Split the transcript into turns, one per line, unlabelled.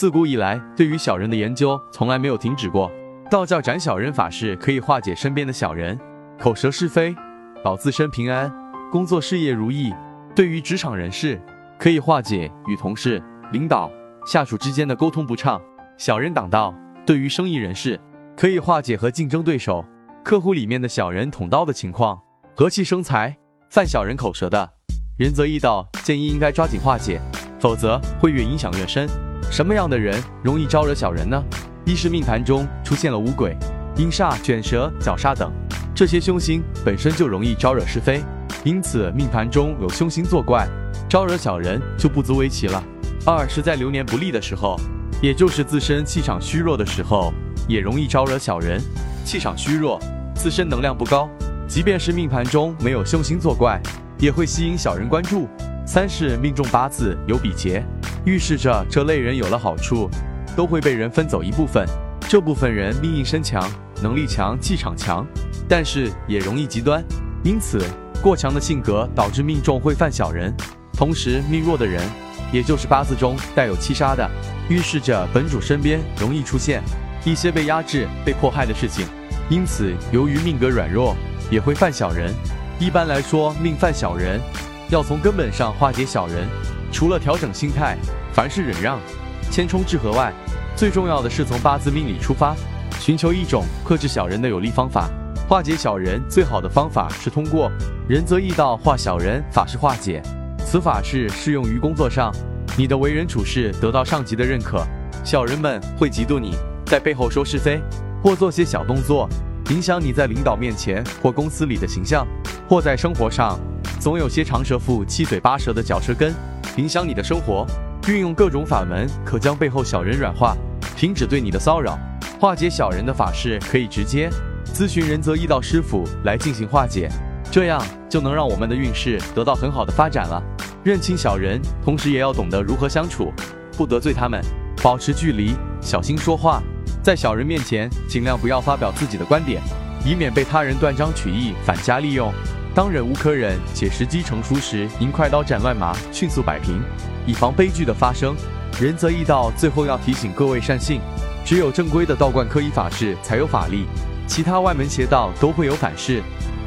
自古以来，对于小人的研究从来没有停止过。道教斩小人法事可以化解身边的小人，口舌是非，保自身平安，工作事业如意。对于职场人士，可以化解与同事、领导、下属之间的沟通不畅，小人挡道；对于生意人士，可以化解和竞争对手、客户里面的小人捅刀的情况，和气生财。犯小人口舌的，仁则易道，建议应该抓紧化解，否则会越影响越深。什么样的人容易招惹小人呢？一是命盘中出现了五鬼、阴煞、卷舌、绞煞等，这些凶星本身就容易招惹是非，因此命盘中有凶星作怪，招惹小人就不足为奇了。二是在流年不利的时候，也就是自身气场虚弱的时候。也容易招惹小人，气场虚弱，自身能量不高，即便是命盘中没有凶星作怪，也会吸引小人关注。三是命中八字有比劫，预示着这类人有了好处，都会被人分走一部分。这部分人命硬身强，能力强，气场强，但是也容易极端，因此过强的性格导致命中会犯小人。同时命弱的人，也就是八字中带有七杀的，预示着本主身边容易出现。一些被压制、被迫害的事情，因此由于命格软弱，也会犯小人。一般来说，命犯小人，要从根本上化解小人，除了调整心态，凡事忍让、谦冲致和外，最重要的是从八字命理出发，寻求一种克制小人的有力方法。化解小人最好的方法是通过仁则易道化小人法式化解。此法式适用于工作上，你的为人处事得到上级的认可，小人们会嫉妒你。在背后说是非，或做些小动作，影响你在领导面前或公司里的形象；或在生活上，总有些长舌妇、七嘴八舌的嚼舌根，影响你的生活。运用各种法门，可将背后小人软化，停止对你的骚扰。化解小人的法事，可以直接咨询仁泽易道师傅来进行化解，这样就能让我们的运势得到很好的发展了。认清小人，同时也要懂得如何相处，不得罪他们，保持距离，小心说话。在小人面前，尽量不要发表自己的观点，以免被他人断章取义、反加利用。当忍无可忍且时机成熟时，应快刀斩乱麻，迅速摆平，以防悲剧的发生。仁则义道，最后要提醒各位善信：只有正规的道观科仪法事才有法力，其他外门邪道都会有反噬。